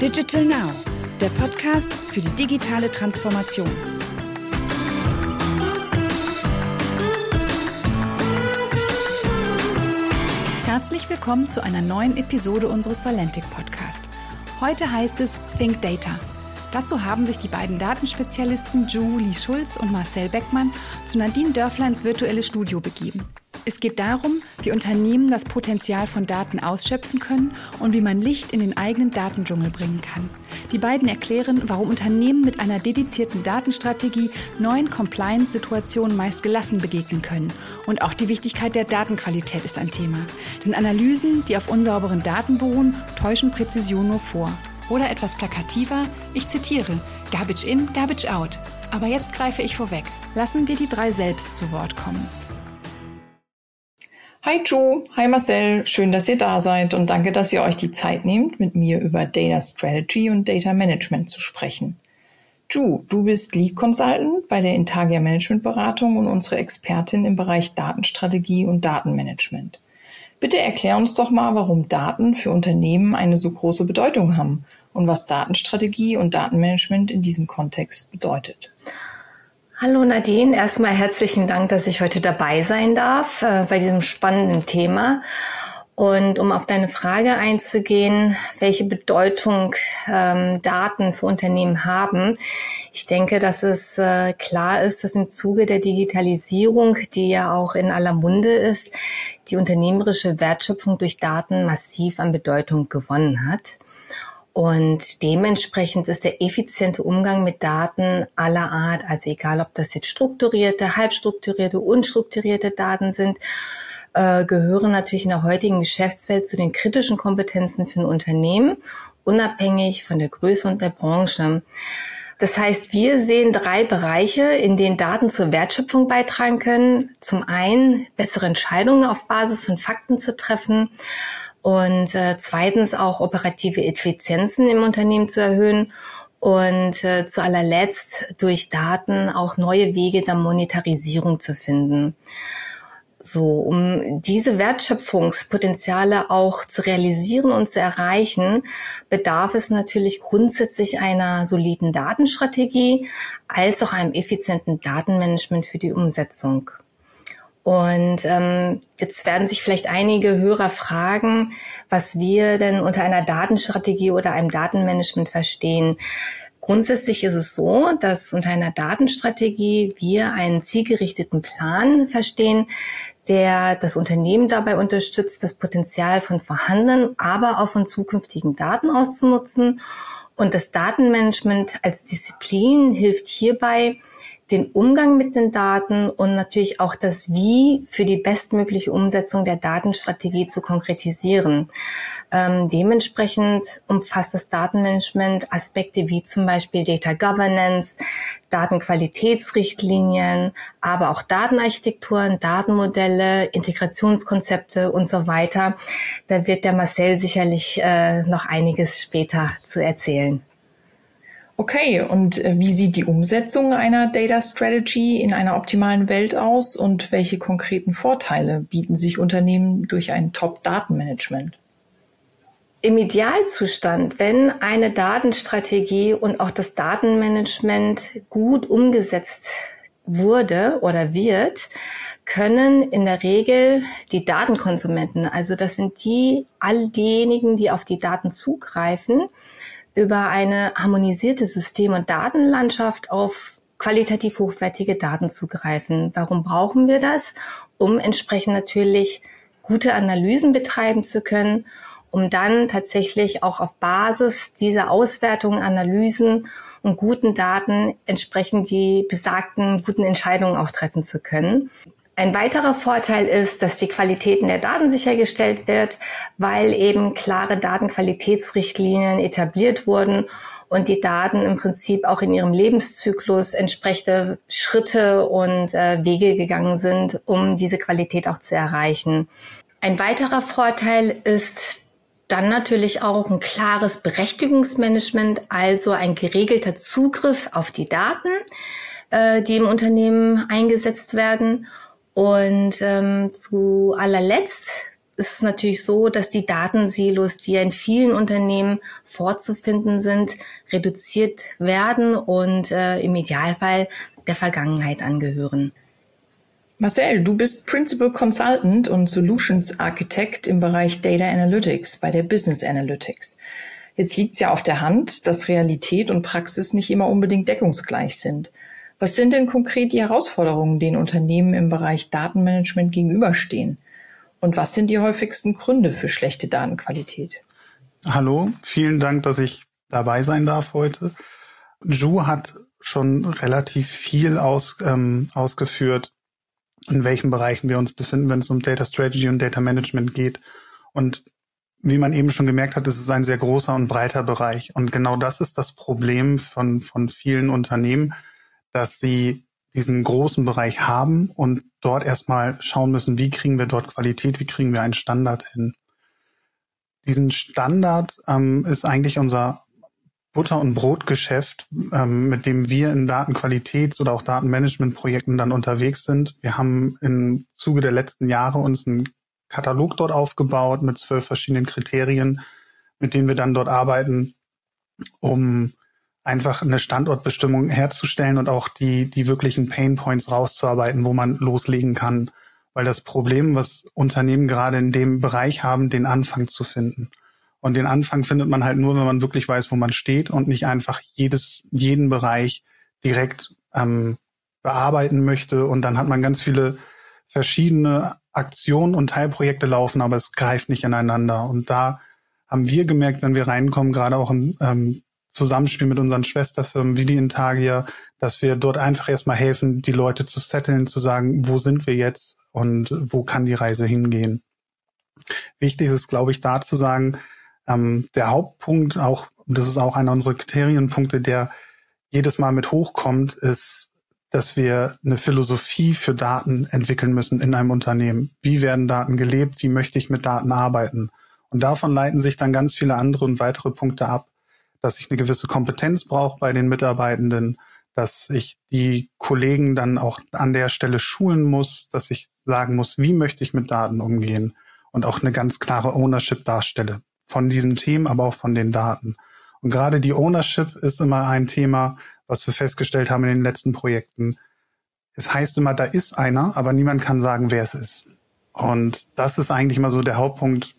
Digital Now, der Podcast für die digitale Transformation. Herzlich willkommen zu einer neuen Episode unseres Valentic Podcast. Heute heißt es Think Data. Dazu haben sich die beiden Datenspezialisten Julie Schulz und Marcel Beckmann zu Nadine Dörfleins virtuelle Studio begeben. Es geht darum, wie Unternehmen das Potenzial von Daten ausschöpfen können und wie man Licht in den eigenen Datendschungel bringen kann. Die beiden erklären, warum Unternehmen mit einer dedizierten Datenstrategie neuen Compliance-Situationen meist gelassen begegnen können. Und auch die Wichtigkeit der Datenqualität ist ein Thema. Denn Analysen, die auf unsauberen Daten beruhen, täuschen Präzision nur vor. Oder etwas plakativer, ich zitiere, Garbage in, Garbage out. Aber jetzt greife ich vorweg. Lassen wir die drei selbst zu Wort kommen. Hi Joe, hi Marcel, schön, dass ihr da seid und danke, dass ihr euch die Zeit nehmt, mit mir über Data Strategy und Data Management zu sprechen. Ju, du bist Lead Consultant bei der Intagia Management Beratung und unsere Expertin im Bereich Datenstrategie und Datenmanagement. Bitte erklär uns doch mal, warum Daten für Unternehmen eine so große Bedeutung haben und was Datenstrategie und Datenmanagement in diesem Kontext bedeutet. Hallo Nadine, erstmal herzlichen Dank, dass ich heute dabei sein darf äh, bei diesem spannenden Thema. Und um auf deine Frage einzugehen, welche Bedeutung ähm, Daten für Unternehmen haben, ich denke, dass es äh, klar ist, dass im Zuge der Digitalisierung, die ja auch in aller Munde ist, die unternehmerische Wertschöpfung durch Daten massiv an Bedeutung gewonnen hat. Und dementsprechend ist der effiziente Umgang mit Daten aller Art, also egal ob das jetzt strukturierte, halbstrukturierte, unstrukturierte Daten sind, äh, gehören natürlich in der heutigen Geschäftswelt zu den kritischen Kompetenzen für ein Unternehmen, unabhängig von der Größe und der Branche. Das heißt, wir sehen drei Bereiche, in denen Daten zur Wertschöpfung beitragen können. Zum einen bessere Entscheidungen auf Basis von Fakten zu treffen und äh, zweitens auch operative Effizienzen im Unternehmen zu erhöhen und äh, zu allerletzt durch Daten auch neue Wege der Monetarisierung zu finden. So, um diese Wertschöpfungspotenziale auch zu realisieren und zu erreichen, bedarf es natürlich grundsätzlich einer soliden Datenstrategie als auch einem effizienten Datenmanagement für die Umsetzung. Und ähm, jetzt werden sich vielleicht einige Hörer fragen, was wir denn unter einer Datenstrategie oder einem Datenmanagement verstehen. Grundsätzlich ist es so, dass unter einer Datenstrategie wir einen zielgerichteten Plan verstehen, der das Unternehmen dabei unterstützt, das Potenzial von vorhandenen, aber auch von zukünftigen Daten auszunutzen. Und das Datenmanagement als Disziplin hilft hierbei, den Umgang mit den Daten und natürlich auch das Wie für die bestmögliche Umsetzung der Datenstrategie zu konkretisieren. Ähm, dementsprechend umfasst das Datenmanagement Aspekte wie zum Beispiel Data Governance, Datenqualitätsrichtlinien, aber auch Datenarchitekturen, Datenmodelle, Integrationskonzepte und so weiter. Da wird der Marcel sicherlich äh, noch einiges später zu erzählen. Okay, und äh, wie sieht die Umsetzung einer Data Strategy in einer optimalen Welt aus und welche konkreten Vorteile bieten sich Unternehmen durch ein Top-Datenmanagement? Im Idealzustand, wenn eine Datenstrategie und auch das Datenmanagement gut umgesetzt wurde oder wird, können in der Regel die Datenkonsumenten, also das sind die, all diejenigen, die auf die Daten zugreifen, über eine harmonisierte System- und Datenlandschaft auf qualitativ hochwertige Daten zugreifen. Warum brauchen wir das? Um entsprechend natürlich gute Analysen betreiben zu können, um dann tatsächlich auch auf Basis dieser Auswertungen, Analysen und guten Daten entsprechend die besagten guten Entscheidungen auch treffen zu können. Ein weiterer Vorteil ist, dass die Qualitäten der Daten sichergestellt wird, weil eben klare Datenqualitätsrichtlinien etabliert wurden und die Daten im Prinzip auch in ihrem Lebenszyklus entsprechende Schritte und äh, Wege gegangen sind, um diese Qualität auch zu erreichen. Ein weiterer Vorteil ist dann natürlich auch ein klares Berechtigungsmanagement, also ein geregelter Zugriff auf die Daten, äh, die im Unternehmen eingesetzt werden und ähm, zu allerletzt ist es natürlich so, dass die Datensilos, die ja in vielen Unternehmen vorzufinden sind, reduziert werden und äh, im Idealfall der Vergangenheit angehören. Marcel, du bist Principal Consultant und Solutions Architect im Bereich Data Analytics bei der Business Analytics. Jetzt liegt es ja auf der Hand, dass Realität und Praxis nicht immer unbedingt deckungsgleich sind. Was sind denn konkret die Herausforderungen, denen Unternehmen im Bereich Datenmanagement gegenüberstehen? Und was sind die häufigsten Gründe für schlechte Datenqualität? Hallo, vielen Dank, dass ich dabei sein darf heute. Ju hat schon relativ viel aus, ähm, ausgeführt, in welchen Bereichen wir uns befinden, wenn es um Data Strategy und Data Management geht. Und wie man eben schon gemerkt hat, ist es ein sehr großer und breiter Bereich. Und genau das ist das Problem von, von vielen Unternehmen, dass sie diesen großen Bereich haben und dort erstmal schauen müssen, wie kriegen wir dort Qualität, wie kriegen wir einen Standard hin. Diesen Standard ähm, ist eigentlich unser Butter- und Brotgeschäft, ähm, mit dem wir in Datenqualitäts- oder auch Datenmanagementprojekten dann unterwegs sind. Wir haben im Zuge der letzten Jahre uns einen Katalog dort aufgebaut mit zwölf verschiedenen Kriterien, mit denen wir dann dort arbeiten, um einfach eine Standortbestimmung herzustellen und auch die, die wirklichen Pain Points rauszuarbeiten, wo man loslegen kann. Weil das Problem, was Unternehmen gerade in dem Bereich haben, den Anfang zu finden. Und den Anfang findet man halt nur, wenn man wirklich weiß, wo man steht und nicht einfach jedes, jeden Bereich direkt ähm, bearbeiten möchte. Und dann hat man ganz viele verschiedene Aktionen und Teilprojekte laufen, aber es greift nicht ineinander. Und da haben wir gemerkt, wenn wir reinkommen, gerade auch im ähm, Zusammenspiel mit unseren Schwesterfirmen wie die Intagia, dass wir dort einfach erstmal helfen, die Leute zu setteln, zu sagen, wo sind wir jetzt und wo kann die Reise hingehen. Wichtig ist, glaube ich, da zu sagen, ähm, der Hauptpunkt auch, das ist auch einer unserer Kriterienpunkte, der jedes Mal mit hochkommt, ist, dass wir eine Philosophie für Daten entwickeln müssen in einem Unternehmen. Wie werden Daten gelebt? Wie möchte ich mit Daten arbeiten? Und davon leiten sich dann ganz viele andere und weitere Punkte ab, dass ich eine gewisse Kompetenz brauche bei den Mitarbeitenden, dass ich die Kollegen dann auch an der Stelle schulen muss, dass ich sagen muss, wie möchte ich mit Daten umgehen und auch eine ganz klare Ownership darstelle von diesen Themen, aber auch von den Daten. Und gerade die Ownership ist immer ein Thema, was wir festgestellt haben in den letzten Projekten. Es heißt immer, da ist einer, aber niemand kann sagen, wer es ist. Und das ist eigentlich immer so der Hauptpunkt,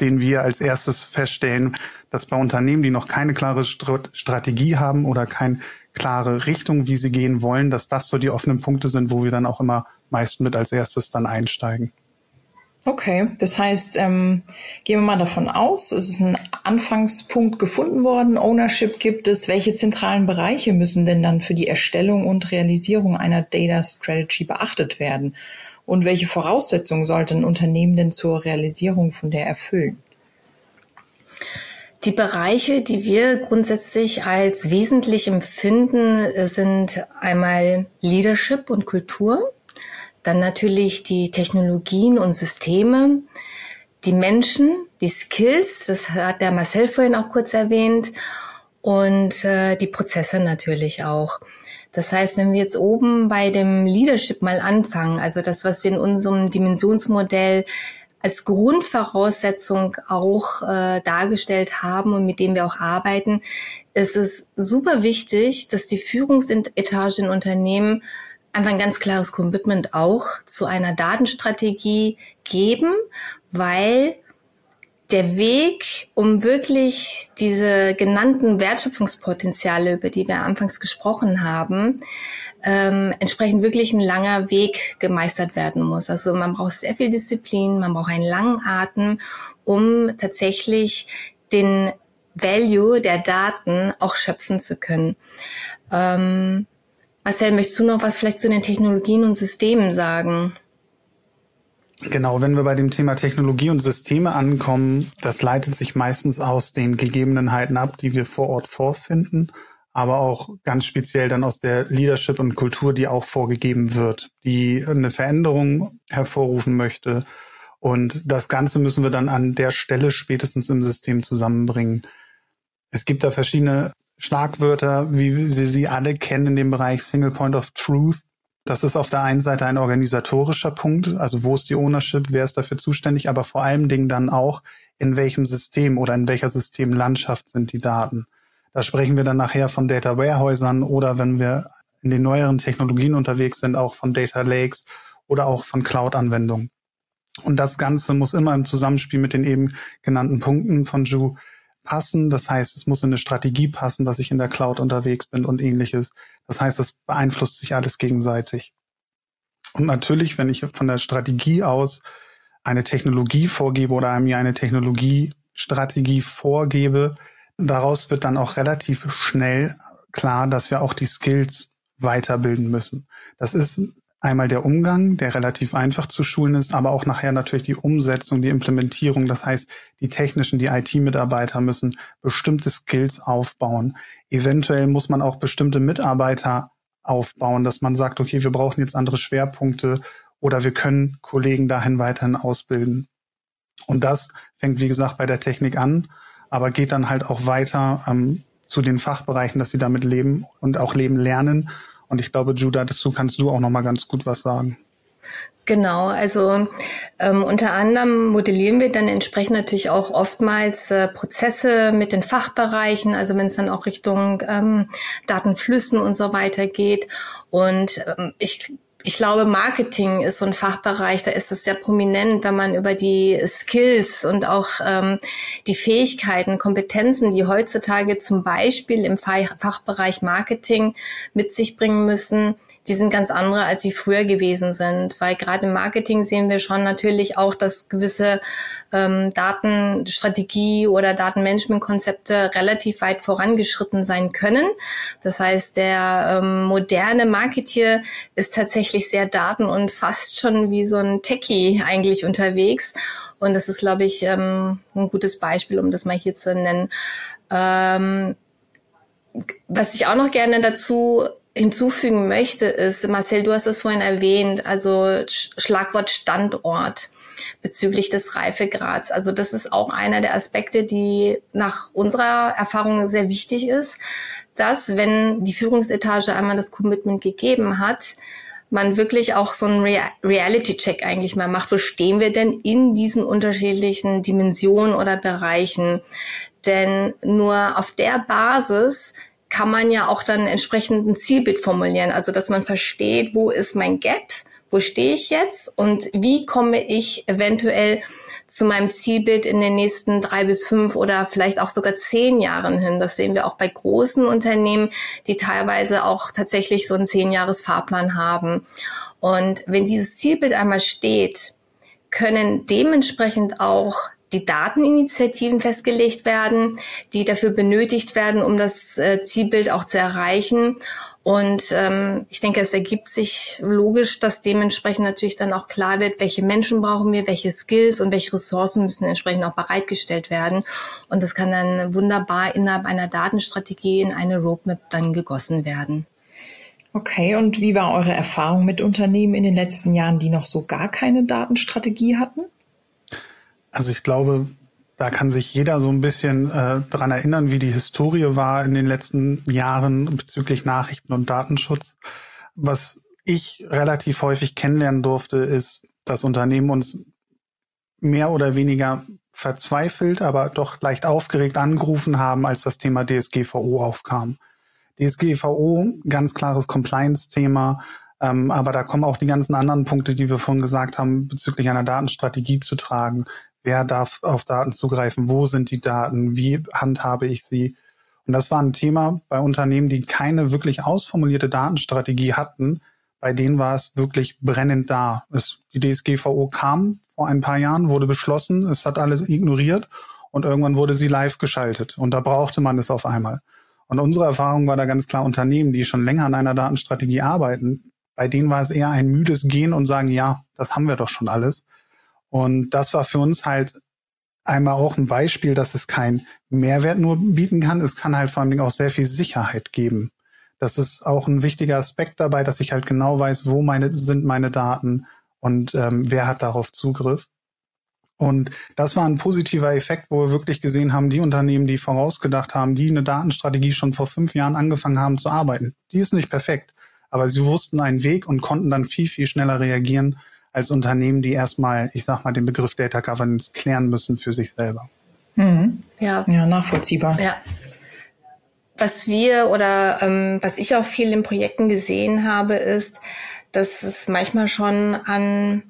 den wir als erstes feststellen, dass bei Unternehmen, die noch keine klare Strategie haben oder keine klare Richtung, wie sie gehen wollen, dass das so die offenen Punkte sind, wo wir dann auch immer meist mit als erstes dann einsteigen. Okay, das heißt, ähm, gehen wir mal davon aus, es ist ein Anfangspunkt gefunden worden, Ownership gibt es. Welche zentralen Bereiche müssen denn dann für die Erstellung und Realisierung einer Data Strategy beachtet werden? Und welche Voraussetzungen sollte ein Unternehmen denn zur Realisierung von der erfüllen? Die Bereiche, die wir grundsätzlich als wesentlich empfinden, sind einmal Leadership und Kultur. Dann natürlich die Technologien und Systeme, die Menschen, die Skills, das hat der Marcel vorhin auch kurz erwähnt, und äh, die Prozesse natürlich auch. Das heißt, wenn wir jetzt oben bei dem Leadership mal anfangen, also das, was wir in unserem Dimensionsmodell als Grundvoraussetzung auch äh, dargestellt haben und mit dem wir auch arbeiten, ist es super wichtig, dass die Führungsetage in Unternehmen einfach ein ganz klares Commitment auch zu einer Datenstrategie geben, weil der Weg, um wirklich diese genannten Wertschöpfungspotenziale, über die wir anfangs gesprochen haben, ähm, entsprechend wirklich ein langer Weg gemeistert werden muss. Also man braucht sehr viel Disziplin, man braucht einen langen Atem, um tatsächlich den Value der Daten auch schöpfen zu können. Ähm, Marcel, möchtest du noch was vielleicht zu den Technologien und Systemen sagen? Genau, wenn wir bei dem Thema Technologie und Systeme ankommen, das leitet sich meistens aus den Gegebenheiten ab, die wir vor Ort vorfinden, aber auch ganz speziell dann aus der Leadership und Kultur, die auch vorgegeben wird, die eine Veränderung hervorrufen möchte. Und das Ganze müssen wir dann an der Stelle spätestens im System zusammenbringen. Es gibt da verschiedene Schlagwörter, wie Sie sie alle kennen in dem Bereich Single Point of Truth. Das ist auf der einen Seite ein organisatorischer Punkt, also wo ist die Ownership, wer ist dafür zuständig, aber vor allem Dingen dann auch, in welchem System oder in welcher Systemlandschaft sind die Daten. Da sprechen wir dann nachher von Data Warehäusern oder wenn wir in den neueren Technologien unterwegs sind, auch von Data Lakes oder auch von Cloud-Anwendungen. Und das Ganze muss immer im Zusammenspiel mit den eben genannten Punkten von Ju passen. Das heißt, es muss in eine Strategie passen, dass ich in der Cloud unterwegs bin und ähnliches. Das heißt, es beeinflusst sich alles gegenseitig. Und natürlich, wenn ich von der Strategie aus eine Technologie vorgebe oder mir eine Technologiestrategie vorgebe, daraus wird dann auch relativ schnell klar, dass wir auch die Skills weiterbilden müssen. Das ist einmal der Umgang, der relativ einfach zu schulen ist, aber auch nachher natürlich die Umsetzung, die Implementierung. Das heißt, die technischen, die IT-Mitarbeiter müssen bestimmte Skills aufbauen. Eventuell muss man auch bestimmte Mitarbeiter aufbauen, dass man sagt, okay, wir brauchen jetzt andere Schwerpunkte oder wir können Kollegen dahin weiterhin ausbilden. Und das fängt, wie gesagt, bei der Technik an, aber geht dann halt auch weiter ähm, zu den Fachbereichen, dass sie damit leben und auch leben lernen und ich glaube, Judah, dazu kannst du auch noch mal ganz gut was sagen. Genau, also ähm, unter anderem modellieren wir dann entsprechend natürlich auch oftmals äh, Prozesse mit den Fachbereichen, also wenn es dann auch Richtung ähm, Datenflüssen und so weiter geht. Und ähm, ich ich glaube, Marketing ist so ein Fachbereich, da ist es sehr prominent, wenn man über die Skills und auch ähm, die Fähigkeiten, Kompetenzen, die heutzutage zum Beispiel im Fachbereich Marketing mit sich bringen müssen, die sind ganz andere, als sie früher gewesen sind. Weil gerade im Marketing sehen wir schon natürlich auch, dass gewisse ähm, Datenstrategie oder Datenmanagementkonzepte relativ weit vorangeschritten sein können. Das heißt, der ähm, moderne Marketier ist tatsächlich sehr daten- und fast schon wie so ein Techie eigentlich unterwegs. Und das ist, glaube ich, ähm, ein gutes Beispiel, um das mal hier zu nennen. Ähm, was ich auch noch gerne dazu hinzufügen möchte, ist, Marcel, du hast es vorhin erwähnt, also Schlagwort Standort bezüglich des Reifegrads. Also das ist auch einer der Aspekte, die nach unserer Erfahrung sehr wichtig ist, dass wenn die Führungsetage einmal das Commitment gegeben hat, man wirklich auch so einen Reality-Check eigentlich mal macht. Wo stehen wir denn in diesen unterschiedlichen Dimensionen oder Bereichen? Denn nur auf der Basis kann man ja auch dann entsprechend ein Zielbild formulieren, also dass man versteht, wo ist mein Gap, wo stehe ich jetzt und wie komme ich eventuell zu meinem Zielbild in den nächsten drei bis fünf oder vielleicht auch sogar zehn Jahren hin. Das sehen wir auch bei großen Unternehmen, die teilweise auch tatsächlich so einen zehn Jahres Fahrplan haben. Und wenn dieses Zielbild einmal steht, können dementsprechend auch die Dateninitiativen festgelegt werden, die dafür benötigt werden, um das äh, Zielbild auch zu erreichen. Und ähm, ich denke, es ergibt sich logisch, dass dementsprechend natürlich dann auch klar wird, welche Menschen brauchen wir, welche Skills und welche Ressourcen müssen entsprechend auch bereitgestellt werden. Und das kann dann wunderbar innerhalb einer Datenstrategie in eine Roadmap dann gegossen werden. Okay, und wie war eure Erfahrung mit Unternehmen in den letzten Jahren, die noch so gar keine Datenstrategie hatten? Also ich glaube, da kann sich jeder so ein bisschen äh, daran erinnern, wie die Historie war in den letzten Jahren bezüglich Nachrichten und Datenschutz. Was ich relativ häufig kennenlernen durfte, ist, dass Unternehmen uns mehr oder weniger verzweifelt, aber doch leicht aufgeregt angerufen haben, als das Thema DSGVO aufkam. DSGVO, ganz klares Compliance-Thema, ähm, aber da kommen auch die ganzen anderen Punkte, die wir vorhin gesagt haben, bezüglich einer Datenstrategie zu tragen wer darf auf Daten zugreifen, wo sind die Daten, wie handhabe ich sie. Und das war ein Thema bei Unternehmen, die keine wirklich ausformulierte Datenstrategie hatten. Bei denen war es wirklich brennend da. Es, die DSGVO kam vor ein paar Jahren, wurde beschlossen, es hat alles ignoriert und irgendwann wurde sie live geschaltet. Und da brauchte man es auf einmal. Und unsere Erfahrung war da ganz klar, Unternehmen, die schon länger an einer Datenstrategie arbeiten, bei denen war es eher ein müdes Gehen und sagen, ja, das haben wir doch schon alles. Und das war für uns halt einmal auch ein Beispiel, dass es kein Mehrwert nur bieten kann. Es kann halt vor allen Dingen auch sehr viel Sicherheit geben. Das ist auch ein wichtiger Aspekt dabei, dass ich halt genau weiß, wo meine, sind meine Daten und ähm, wer hat darauf Zugriff. Und das war ein positiver Effekt, wo wir wirklich gesehen haben, die Unternehmen, die vorausgedacht haben, die eine Datenstrategie schon vor fünf Jahren angefangen haben zu arbeiten, die ist nicht perfekt. aber sie wussten einen Weg und konnten dann viel, viel schneller reagieren als Unternehmen, die erstmal, ich sag mal, den Begriff Data Governance klären müssen für sich selber. Mhm. Ja. ja, nachvollziehbar. Ja. Was wir oder ähm, was ich auch viel in Projekten gesehen habe, ist, dass es manchmal schon an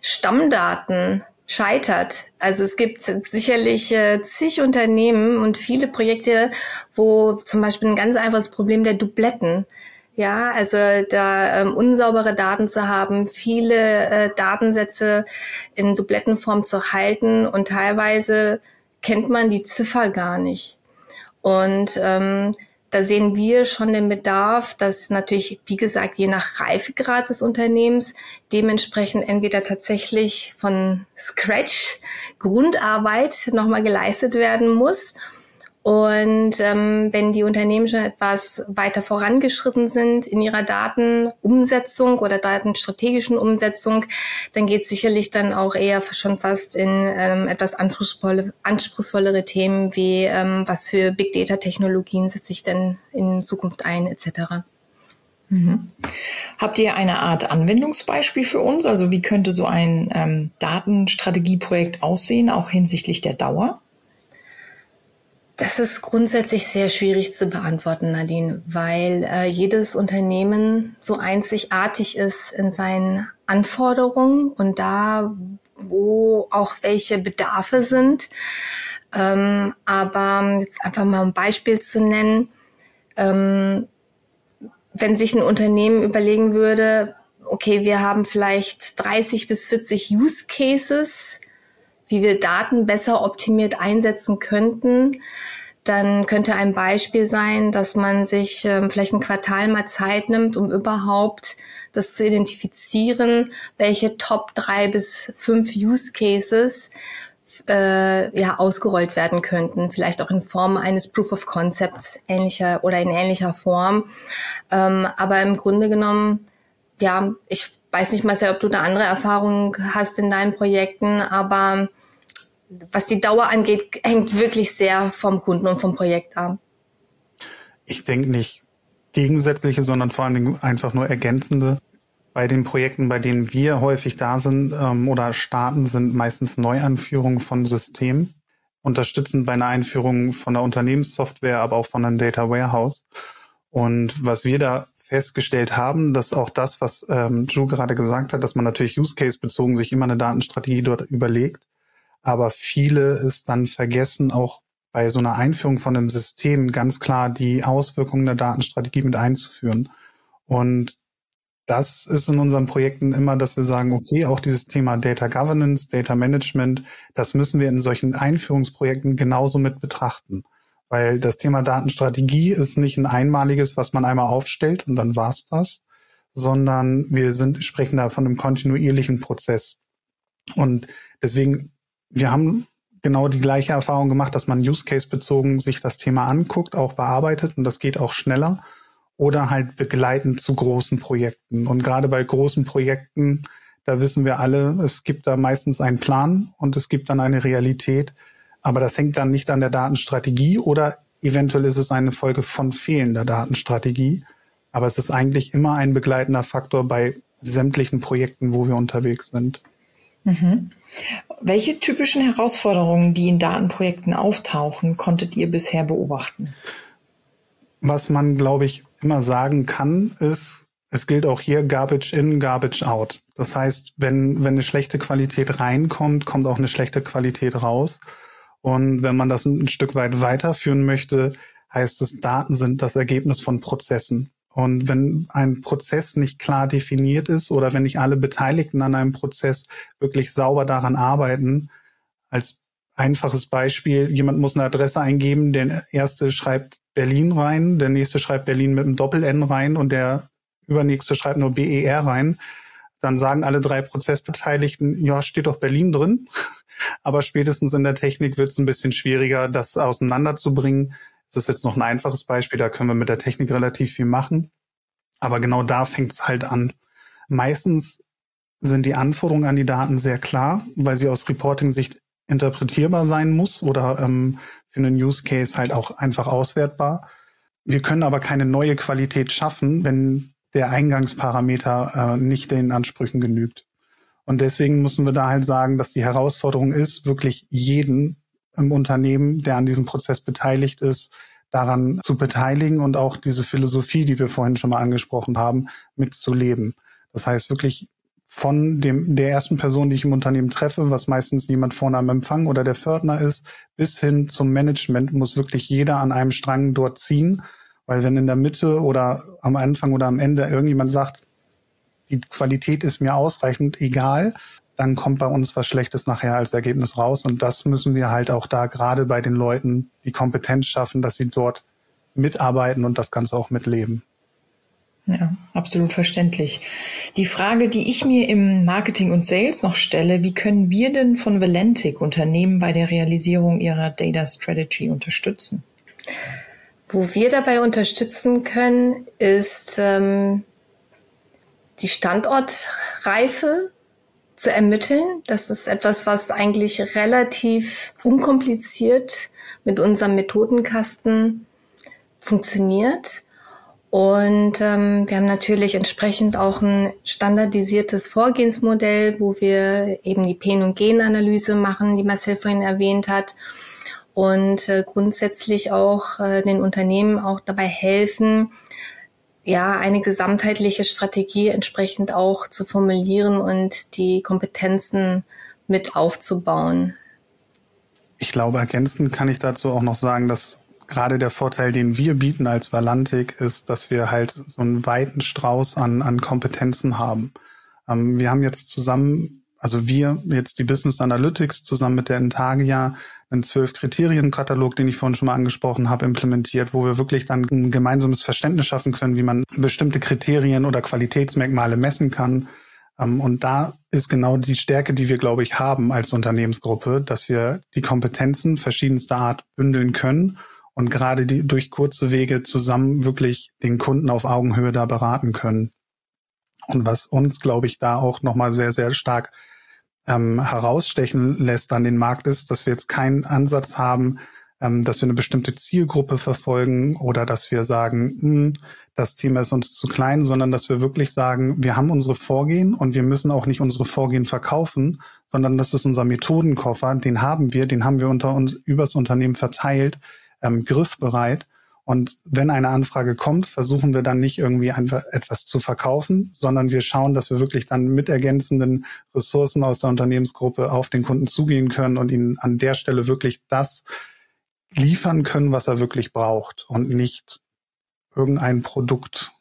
Stammdaten scheitert. Also es gibt sicherlich äh, zig Unternehmen und viele Projekte, wo zum Beispiel ein ganz einfaches Problem der Dubletten. Ja, also da ähm, unsaubere Daten zu haben, viele äh, Datensätze in Dublettenform zu halten und teilweise kennt man die Ziffer gar nicht. Und ähm, da sehen wir schon den Bedarf, dass natürlich, wie gesagt, je nach Reifegrad des Unternehmens dementsprechend entweder tatsächlich von Scratch Grundarbeit nochmal geleistet werden muss und ähm, wenn die Unternehmen schon etwas weiter vorangeschritten sind in ihrer Datenumsetzung oder datenstrategischen Umsetzung, dann geht sicherlich dann auch eher schon fast in ähm, etwas anspruchsvolle, anspruchsvollere Themen wie ähm, was für Big Data Technologien setze ich denn in Zukunft ein etc. Mhm. Habt ihr eine Art Anwendungsbeispiel für uns? Also wie könnte so ein ähm, Datenstrategieprojekt aussehen, auch hinsichtlich der Dauer? Das ist grundsätzlich sehr schwierig zu beantworten, Nadine, weil äh, jedes Unternehmen so einzigartig ist in seinen Anforderungen und da, wo auch welche Bedarfe sind. Ähm, aber jetzt einfach mal ein Beispiel zu nennen, ähm, wenn sich ein Unternehmen überlegen würde, okay, wir haben vielleicht 30 bis 40 Use Cases, wie wir Daten besser optimiert einsetzen könnten, dann könnte ein Beispiel sein, dass man sich ähm, vielleicht ein Quartal mal Zeit nimmt, um überhaupt das zu identifizieren, welche Top drei bis fünf Use Cases äh, ja ausgerollt werden könnten, vielleicht auch in Form eines Proof of Concepts ähnlicher oder in ähnlicher Form. Ähm, aber im Grunde genommen, ja, ich weiß nicht mal sehr, ob du eine andere Erfahrung hast in deinen Projekten, aber was die Dauer angeht, hängt wirklich sehr vom Kunden und vom Projekt ab. Ich denke nicht gegensätzliche, sondern vor allen Dingen einfach nur ergänzende. Bei den Projekten, bei denen wir häufig da sind ähm, oder starten, sind meistens Neuanführungen von Systemen, unterstützend bei einer Einführung von der Unternehmenssoftware, aber auch von einem Data Warehouse. Und was wir da festgestellt haben, dass auch das, was ähm, Ju gerade gesagt hat, dass man natürlich Use Case bezogen sich immer eine Datenstrategie dort überlegt aber viele es dann vergessen, auch bei so einer Einführung von einem System ganz klar die Auswirkungen der Datenstrategie mit einzuführen. Und das ist in unseren Projekten immer, dass wir sagen, okay, auch dieses Thema Data Governance, Data Management, das müssen wir in solchen Einführungsprojekten genauso mit betrachten. Weil das Thema Datenstrategie ist nicht ein einmaliges, was man einmal aufstellt und dann war's das, sondern wir sind, sprechen da von einem kontinuierlichen Prozess. Und deswegen wir haben genau die gleiche Erfahrung gemacht, dass man Use Case bezogen sich das Thema anguckt, auch bearbeitet und das geht auch schneller oder halt begleitend zu großen Projekten. Und gerade bei großen Projekten, da wissen wir alle, es gibt da meistens einen Plan und es gibt dann eine Realität, aber das hängt dann nicht an der Datenstrategie oder eventuell ist es eine Folge von fehlender Datenstrategie. Aber es ist eigentlich immer ein begleitender Faktor bei sämtlichen Projekten, wo wir unterwegs sind. Mhm. Welche typischen Herausforderungen, die in Datenprojekten auftauchen, konntet ihr bisher beobachten? Was man, glaube ich, immer sagen kann, ist, es gilt auch hier Garbage in, Garbage out. Das heißt, wenn, wenn eine schlechte Qualität reinkommt, kommt auch eine schlechte Qualität raus. Und wenn man das ein Stück weit weiterführen möchte, heißt es, Daten sind das Ergebnis von Prozessen. Und wenn ein Prozess nicht klar definiert ist oder wenn nicht alle Beteiligten an einem Prozess wirklich sauber daran arbeiten, als einfaches Beispiel, jemand muss eine Adresse eingeben, der erste schreibt Berlin rein, der nächste schreibt Berlin mit einem Doppel-N rein und der übernächste schreibt nur BER rein, dann sagen alle drei Prozessbeteiligten, ja, steht doch Berlin drin. Aber spätestens in der Technik wird es ein bisschen schwieriger, das auseinanderzubringen. Das ist jetzt noch ein einfaches Beispiel, da können wir mit der Technik relativ viel machen. Aber genau da fängt es halt an. Meistens sind die Anforderungen an die Daten sehr klar, weil sie aus Reporting-Sicht interpretierbar sein muss oder ähm, für einen Use Case halt auch einfach auswertbar. Wir können aber keine neue Qualität schaffen, wenn der Eingangsparameter äh, nicht den Ansprüchen genügt. Und deswegen müssen wir da halt sagen, dass die Herausforderung ist, wirklich jeden im Unternehmen, der an diesem Prozess beteiligt ist, daran zu beteiligen und auch diese Philosophie, die wir vorhin schon mal angesprochen haben, mitzuleben. Das heißt wirklich von dem, der ersten Person, die ich im Unternehmen treffe, was meistens jemand vorne am Empfang oder der Fördner ist, bis hin zum Management muss wirklich jeder an einem Strang dort ziehen. Weil wenn in der Mitte oder am Anfang oder am Ende irgendjemand sagt, die Qualität ist mir ausreichend egal, dann kommt bei uns was Schlechtes nachher als Ergebnis raus. Und das müssen wir halt auch da gerade bei den Leuten die Kompetenz schaffen, dass sie dort mitarbeiten und das Ganze auch mitleben. Ja, absolut verständlich. Die Frage, die ich mir im Marketing und Sales noch stelle, wie können wir denn von Valentic Unternehmen bei der Realisierung ihrer Data Strategy unterstützen? Wo wir dabei unterstützen können, ist ähm, die Standortreife zu ermitteln. Das ist etwas, was eigentlich relativ unkompliziert mit unserem Methodenkasten funktioniert. Und ähm, wir haben natürlich entsprechend auch ein standardisiertes Vorgehensmodell, wo wir eben die Pen- und Genanalyse machen, die Marcel vorhin erwähnt hat. Und äh, grundsätzlich auch äh, den Unternehmen auch dabei helfen, ja, eine gesamtheitliche Strategie entsprechend auch zu formulieren und die Kompetenzen mit aufzubauen. Ich glaube, ergänzend kann ich dazu auch noch sagen, dass gerade der Vorteil, den wir bieten als Valantik, ist, dass wir halt so einen weiten Strauß an, an Kompetenzen haben. Ähm, wir haben jetzt zusammen, also wir, jetzt die Business Analytics zusammen mit der Intagia, einen zwölf Kriterienkatalog, den ich vorhin schon mal angesprochen habe, implementiert, wo wir wirklich dann ein gemeinsames Verständnis schaffen können, wie man bestimmte Kriterien oder Qualitätsmerkmale messen kann. Ähm, und da ist genau die Stärke, die wir, glaube ich, haben als Unternehmensgruppe, dass wir die Kompetenzen verschiedenster Art bündeln können und gerade die durch kurze Wege zusammen wirklich den Kunden auf Augenhöhe da beraten können. Und was uns, glaube ich, da auch nochmal sehr, sehr stark ähm, herausstechen lässt an den Markt ist, dass wir jetzt keinen Ansatz haben, ähm, dass wir eine bestimmte Zielgruppe verfolgen oder dass wir sagen, mh, hm, das Thema ist uns zu klein, sondern dass wir wirklich sagen, wir haben unsere Vorgehen und wir müssen auch nicht unsere Vorgehen verkaufen, sondern das ist unser Methodenkoffer, den haben wir, den haben wir unter uns übers Unternehmen verteilt ähm, griffbereit. Und wenn eine Anfrage kommt, versuchen wir dann nicht irgendwie einfach etwas zu verkaufen, sondern wir schauen, dass wir wirklich dann mit ergänzenden Ressourcen aus der Unternehmensgruppe auf den Kunden zugehen können und ihnen an der Stelle wirklich das liefern können, was er wirklich braucht und nicht irgendein Produkt,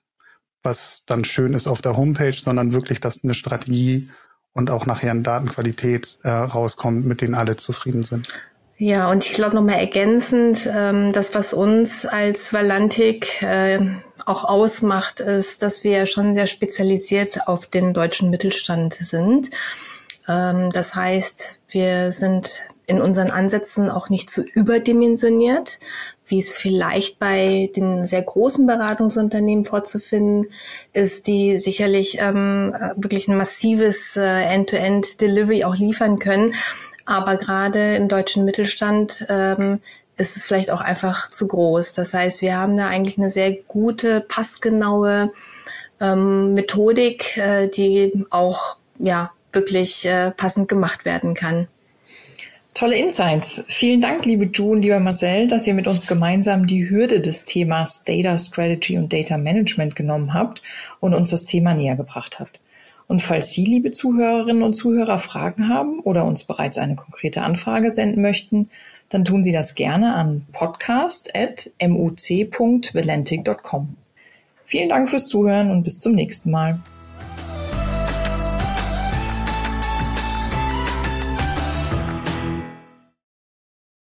was dann schön ist auf der Homepage, sondern wirklich, dass eine Strategie und auch nachher eine Datenqualität äh, rauskommt, mit denen alle zufrieden sind. Ja, und ich glaube nochmal ergänzend, ähm, das, was uns als Valantik äh, auch ausmacht, ist, dass wir schon sehr spezialisiert auf den deutschen Mittelstand sind. Ähm, das heißt, wir sind in unseren Ansätzen auch nicht zu überdimensioniert, wie es vielleicht bei den sehr großen Beratungsunternehmen vorzufinden ist, die sicherlich ähm, wirklich ein massives äh, End-to-End-Delivery auch liefern können. Aber gerade im deutschen Mittelstand ähm, ist es vielleicht auch einfach zu groß. Das heißt, wir haben da eigentlich eine sehr gute, passgenaue ähm, Methodik, äh, die auch ja wirklich äh, passend gemacht werden kann. Tolle Insights. Vielen Dank, liebe Ju und lieber Marcel, dass ihr mit uns gemeinsam die Hürde des Themas Data Strategy und Data Management genommen habt und uns das Thema näher gebracht habt. Und falls Sie, liebe Zuhörerinnen und Zuhörer, Fragen haben oder uns bereits eine konkrete Anfrage senden möchten, dann tun Sie das gerne an podcast.muc.valentic.com. Vielen Dank fürs Zuhören und bis zum nächsten Mal.